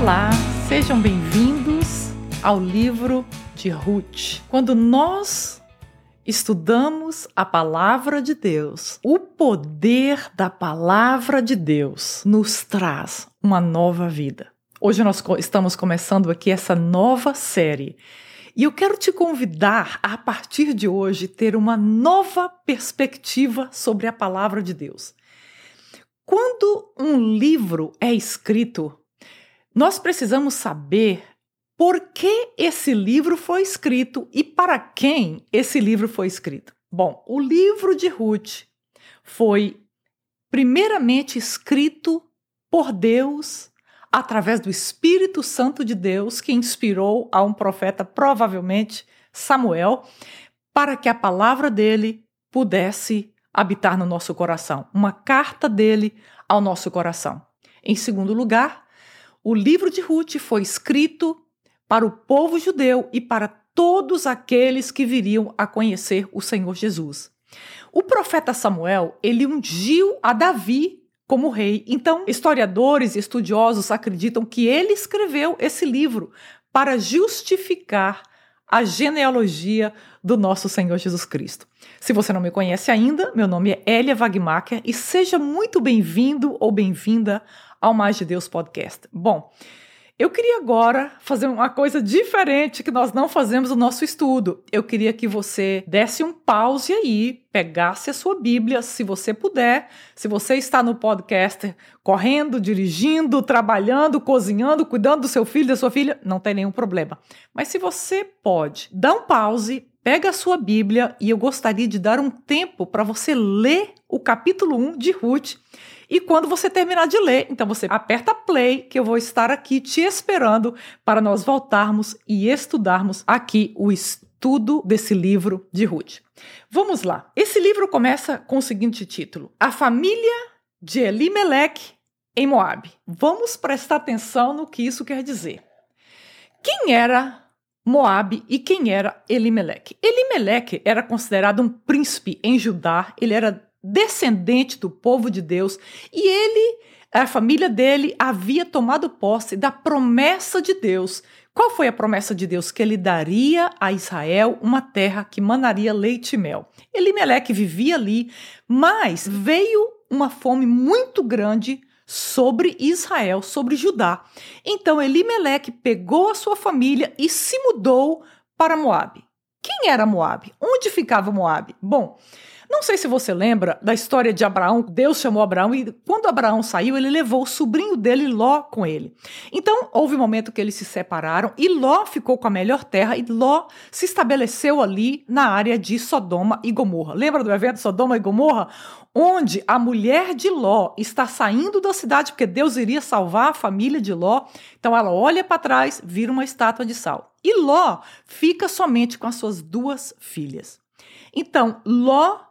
Olá, sejam bem-vindos ao livro de Ruth. Quando nós estudamos a palavra de Deus, o poder da palavra de Deus nos traz uma nova vida. Hoje nós estamos começando aqui essa nova série e eu quero te convidar a, a partir de hoje, ter uma nova perspectiva sobre a palavra de Deus. Quando um livro é escrito, nós precisamos saber por que esse livro foi escrito e para quem esse livro foi escrito. Bom, o livro de Ruth foi primeiramente escrito por Deus através do Espírito Santo de Deus que inspirou a um profeta, provavelmente Samuel, para que a palavra dele pudesse habitar no nosso coração, uma carta dele ao nosso coração. Em segundo lugar, o livro de Ruth foi escrito para o povo judeu e para todos aqueles que viriam a conhecer o Senhor Jesus. O profeta Samuel, ele ungiu a Davi como rei. Então, historiadores e estudiosos acreditam que ele escreveu esse livro para justificar a genealogia do nosso Senhor Jesus Cristo. Se você não me conhece ainda, meu nome é Elia Wagmacher e seja muito bem-vindo ou bem-vinda ao Mais de Deus Podcast. Bom, eu queria agora fazer uma coisa diferente que nós não fazemos no nosso estudo. Eu queria que você desse um pause aí, pegasse a sua Bíblia, se você puder. Se você está no podcast correndo, dirigindo, trabalhando, cozinhando, cuidando do seu filho, da sua filha, não tem nenhum problema. Mas se você pode, dá um pause, pega a sua Bíblia e eu gostaria de dar um tempo para você ler o capítulo 1 de Ruth e quando você terminar de ler, então você aperta play, que eu vou estar aqui te esperando para nós voltarmos e estudarmos aqui o estudo desse livro de Ruth. Vamos lá. Esse livro começa com o seguinte título: A família de Elimelech em Moab. Vamos prestar atenção no que isso quer dizer. Quem era Moab e quem era Elimelech? Elimelech era considerado um príncipe em Judá, ele era descendente do povo de Deus, e ele, a família dele, havia tomado posse da promessa de Deus. Qual foi a promessa de Deus? Que ele daria a Israel uma terra que manaria leite e mel. Elimeleque vivia ali, mas veio uma fome muito grande sobre Israel, sobre Judá. Então Elimeleque pegou a sua família e se mudou para Moabe. Quem era Moabe? Onde ficava Moabe? Bom, não sei se você lembra da história de Abraão. Deus chamou Abraão e quando Abraão saiu, ele levou o sobrinho dele, Ló, com ele. Então, houve um momento que eles se separaram e Ló ficou com a melhor terra e Ló se estabeleceu ali na área de Sodoma e Gomorra. Lembra do evento Sodoma e Gomorra? Onde a mulher de Ló está saindo da cidade porque Deus iria salvar a família de Ló. Então ela olha para trás, vira uma estátua de sal. E Ló fica somente com as suas duas filhas. Então, Ló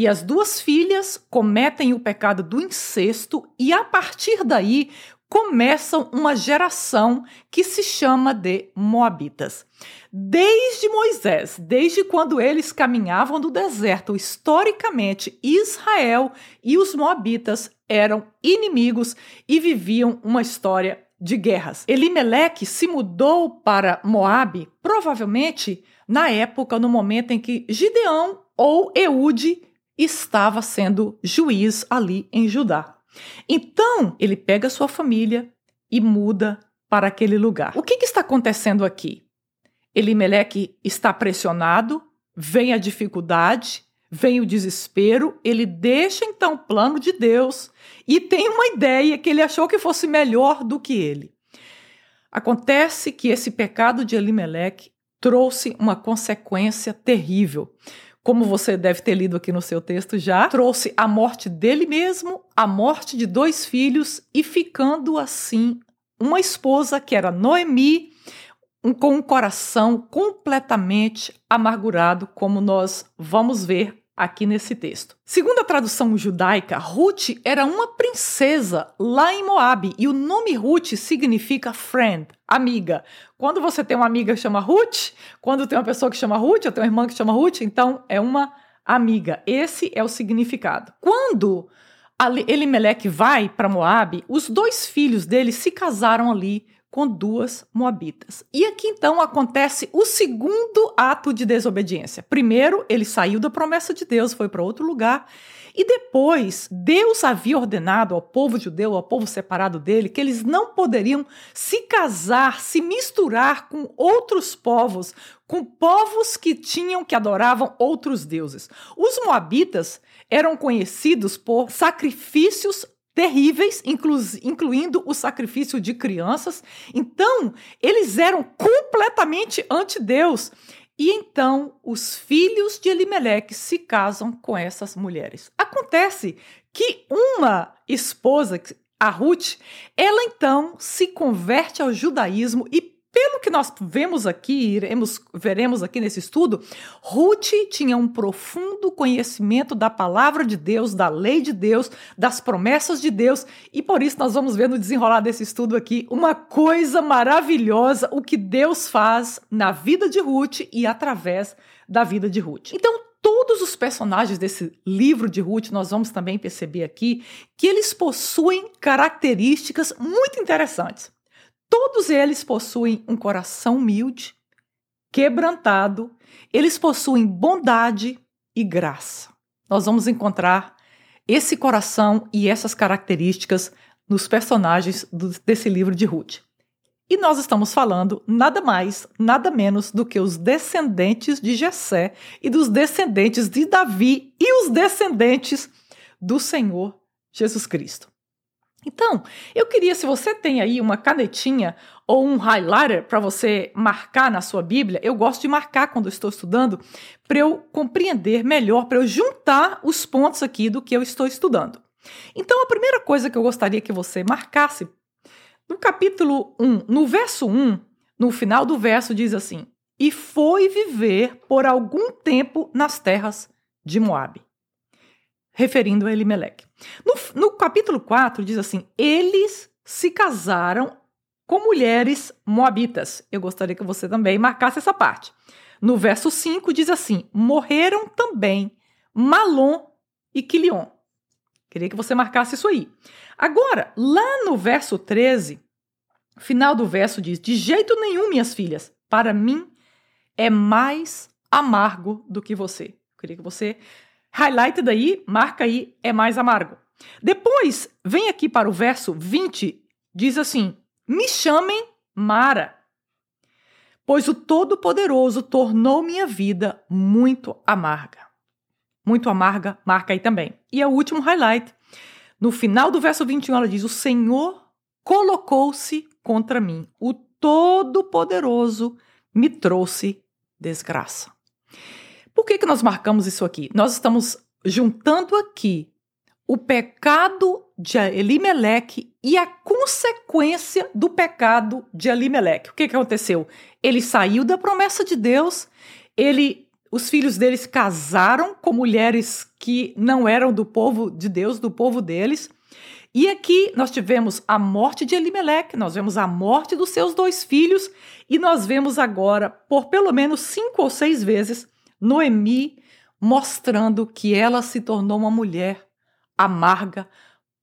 e as duas filhas cometem o pecado do incesto, e a partir daí começam uma geração que se chama de Moabitas. Desde Moisés, desde quando eles caminhavam no deserto, historicamente, Israel e os Moabitas eram inimigos e viviam uma história de guerras. Elimeleque se mudou para Moabe, provavelmente na época, no momento em que Gideão ou Eude estava sendo juiz ali em Judá. Então, ele pega sua família e muda para aquele lugar. O que, que está acontecendo aqui? Elimeleque está pressionado, vem a dificuldade, vem o desespero, ele deixa então o plano de Deus e tem uma ideia que ele achou que fosse melhor do que ele. Acontece que esse pecado de Elimeleque trouxe uma consequência terrível como você deve ter lido aqui no seu texto já, trouxe a morte dele mesmo, a morte de dois filhos e ficando assim uma esposa que era Noemi, um, com um coração completamente amargurado, como nós vamos ver aqui nesse texto. Segundo a tradução judaica, Ruth era uma princesa lá em Moab e o nome Ruth significa friend, amiga. Quando você tem uma amiga que chama Ruth, quando tem uma pessoa que chama Ruth, ou tem uma irmã que chama Ruth, então é uma amiga. Esse é o significado. Quando Elimelech vai para Moab, os dois filhos dele se casaram ali com duas moabitas. E aqui então acontece o segundo ato de desobediência. Primeiro, ele saiu da promessa de Deus, foi para outro lugar. E depois, Deus havia ordenado ao povo judeu, ao povo separado dele, que eles não poderiam se casar, se misturar com outros povos, com povos que tinham, que adoravam outros deuses. Os moabitas eram conhecidos por sacrifícios terríveis, inclu incluindo o sacrifício de crianças. Então, eles eram completamente anti-Deus. E então os filhos de Elimeleque se casam com essas mulheres. Acontece que uma esposa, a Ruth, ela então se converte ao judaísmo e pelo que nós vemos aqui, iremos, veremos aqui nesse estudo, Ruth tinha um profundo conhecimento da palavra de Deus, da lei de Deus, das promessas de Deus, e por isso nós vamos ver no desenrolar desse estudo aqui uma coisa maravilhosa, o que Deus faz na vida de Ruth e através da vida de Ruth. Então, todos os personagens desse livro de Ruth, nós vamos também perceber aqui que eles possuem características muito interessantes. Todos eles possuem um coração humilde, quebrantado, eles possuem bondade e graça. Nós vamos encontrar esse coração e essas características nos personagens do, desse livro de Ruth. E nós estamos falando nada mais, nada menos do que os descendentes de Jessé e dos descendentes de Davi e os descendentes do Senhor Jesus Cristo. Então, eu queria, se você tem aí uma canetinha ou um highlighter para você marcar na sua Bíblia, eu gosto de marcar quando estou estudando, para eu compreender melhor, para eu juntar os pontos aqui do que eu estou estudando. Então, a primeira coisa que eu gostaria que você marcasse, no capítulo 1, no verso 1, no final do verso, diz assim: E foi viver por algum tempo nas terras de Moabe referindo a Elimeleque. No, no capítulo 4 diz assim: eles se casaram com mulheres moabitas. Eu gostaria que você também marcasse essa parte. No verso 5 diz assim: morreram também Malom e Quilion. Queria que você marcasse isso aí. Agora, lá no verso 13, final do verso diz: De jeito nenhum, minhas filhas, para mim é mais amargo do que você. Queria que você Highlight daí, marca aí, é mais amargo. Depois, vem aqui para o verso 20, diz assim: Me chamem Mara, pois o Todo-Poderoso tornou minha vida muito amarga. Muito amarga, marca aí também. E é o último highlight. No final do verso 21, ela diz: O Senhor colocou-se contra mim, o Todo-Poderoso me trouxe desgraça. Por que, que nós marcamos isso aqui? Nós estamos juntando aqui o pecado de Elimeleque e a consequência do pecado de Elimeleque. O que, que aconteceu? Ele saiu da promessa de Deus, ele, os filhos deles casaram com mulheres que não eram do povo de Deus, do povo deles. E aqui nós tivemos a morte de Elimeleque, nós vemos a morte dos seus dois filhos, e nós vemos agora, por pelo menos cinco ou seis vezes, Noemi mostrando que ela se tornou uma mulher amarga,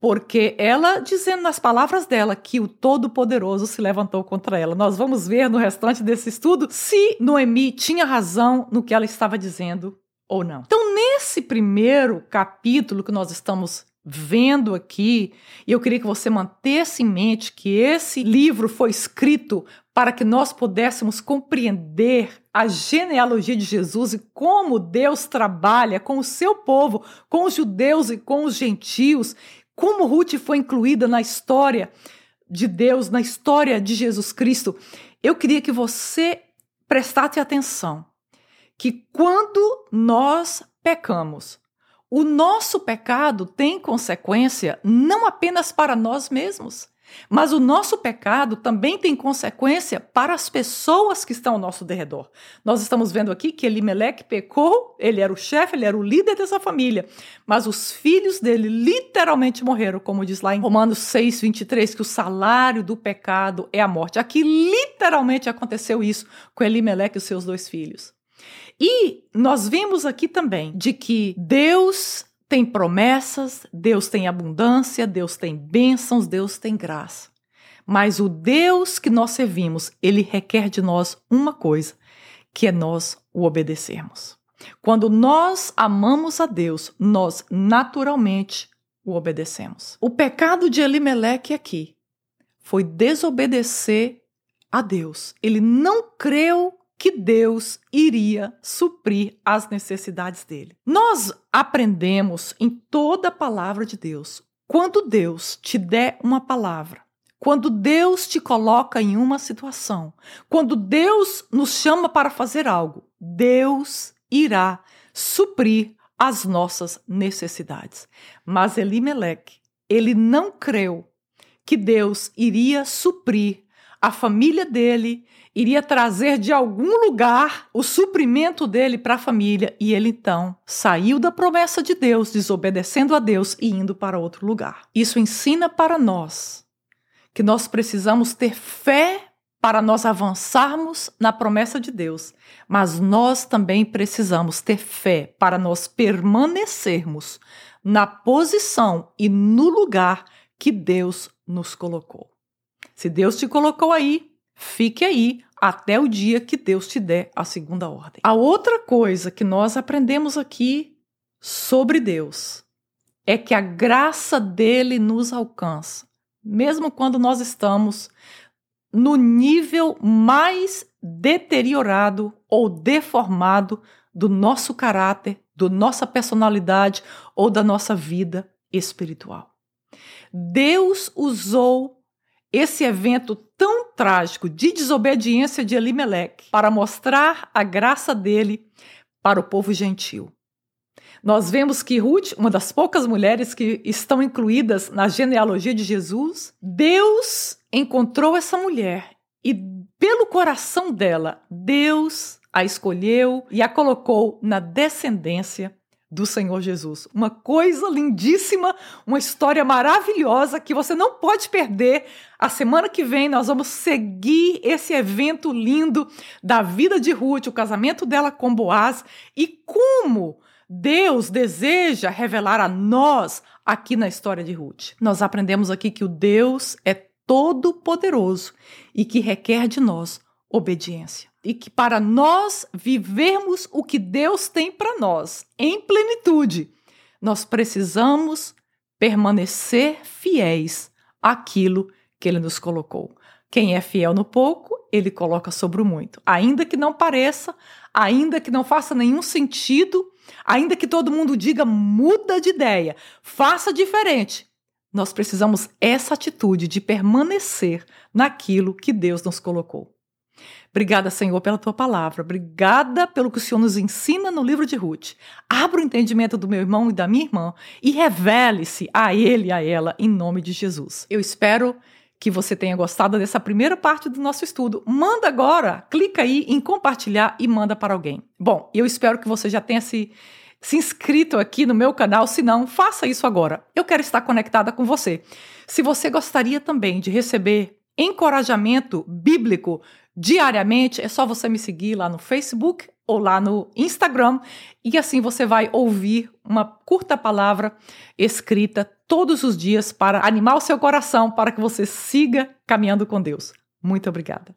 porque ela dizendo nas palavras dela que o Todo-Poderoso se levantou contra ela. Nós vamos ver no restante desse estudo se Noemi tinha razão no que ela estava dizendo ou não. Então, nesse primeiro capítulo que nós estamos vendo aqui, e eu queria que você mantesse em mente que esse livro foi escrito para que nós pudéssemos compreender a genealogia de Jesus e como Deus trabalha com o seu povo, com os judeus e com os gentios, como Ruth foi incluída na história de Deus, na história de Jesus Cristo. Eu queria que você prestasse atenção que quando nós pecamos, o nosso pecado tem consequência não apenas para nós mesmos, mas o nosso pecado também tem consequência para as pessoas que estão ao nosso derredor. Nós estamos vendo aqui que Elimelec pecou, ele era o chefe, ele era o líder dessa família, mas os filhos dele literalmente morreram, como diz lá em Romanos 6, 23, que o salário do pecado é a morte. Aqui literalmente aconteceu isso com Elimelec e os seus dois filhos. E nós vimos aqui também de que Deus tem promessas, Deus tem abundância, Deus tem bênçãos, Deus tem graça. Mas o Deus que nós servimos, ele requer de nós uma coisa, que é nós o obedecermos. Quando nós amamos a Deus, nós naturalmente o obedecemos. O pecado de Elimeleque aqui foi desobedecer a Deus. Ele não creu que Deus iria suprir as necessidades dele. Nós aprendemos em toda a palavra de Deus. Quando Deus te der uma palavra, quando Deus te coloca em uma situação, quando Deus nos chama para fazer algo, Deus irá suprir as nossas necessidades. Mas Elimeleque, ele não creu que Deus iria suprir a família dele, iria trazer de algum lugar o suprimento dele para a família, e ele então saiu da promessa de Deus, desobedecendo a Deus e indo para outro lugar. Isso ensina para nós que nós precisamos ter fé para nós avançarmos na promessa de Deus, mas nós também precisamos ter fé para nós permanecermos na posição e no lugar que Deus nos colocou. Se Deus te colocou aí, fique aí até o dia que Deus te der a segunda ordem. A outra coisa que nós aprendemos aqui sobre Deus é que a graça dele nos alcança, mesmo quando nós estamos no nível mais deteriorado ou deformado do nosso caráter, da nossa personalidade ou da nossa vida espiritual. Deus usou esse evento tão trágico de desobediência de Elimelech para mostrar a graça dele para o povo gentil. Nós vemos que Ruth, uma das poucas mulheres que estão incluídas na genealogia de Jesus, Deus encontrou essa mulher e, pelo coração dela, Deus a escolheu e a colocou na descendência do Senhor Jesus. Uma coisa lindíssima, uma história maravilhosa que você não pode perder. A semana que vem nós vamos seguir esse evento lindo da vida de Ruth, o casamento dela com Boaz e como Deus deseja revelar a nós aqui na história de Ruth. Nós aprendemos aqui que o Deus é todo-poderoso e que requer de nós obediência. E que para nós vivermos o que Deus tem para nós em plenitude, nós precisamos permanecer fiéis àquilo que ele nos colocou. Quem é fiel no pouco, ele coloca sobre o muito. Ainda que não pareça, ainda que não faça nenhum sentido, Ainda que todo mundo diga muda de ideia, faça diferente, nós precisamos essa atitude de permanecer naquilo que Deus nos colocou. Obrigada, Senhor, pela tua palavra. Obrigada pelo que o Senhor nos ensina no livro de Ruth. Abra o entendimento do meu irmão e da minha irmã e revele-se a ele e a ela em nome de Jesus. Eu espero que você tenha gostado dessa primeira parte do nosso estudo. Manda agora, clica aí em compartilhar e manda para alguém. Bom, eu espero que você já tenha se, se inscrito aqui no meu canal, se não, faça isso agora. Eu quero estar conectada com você. Se você gostaria também de receber encorajamento bíblico diariamente, é só você me seguir lá no Facebook ou lá no Instagram e assim você vai ouvir uma curta palavra escrita todos os dias para animar o seu coração para que você siga caminhando com Deus. Muito obrigada.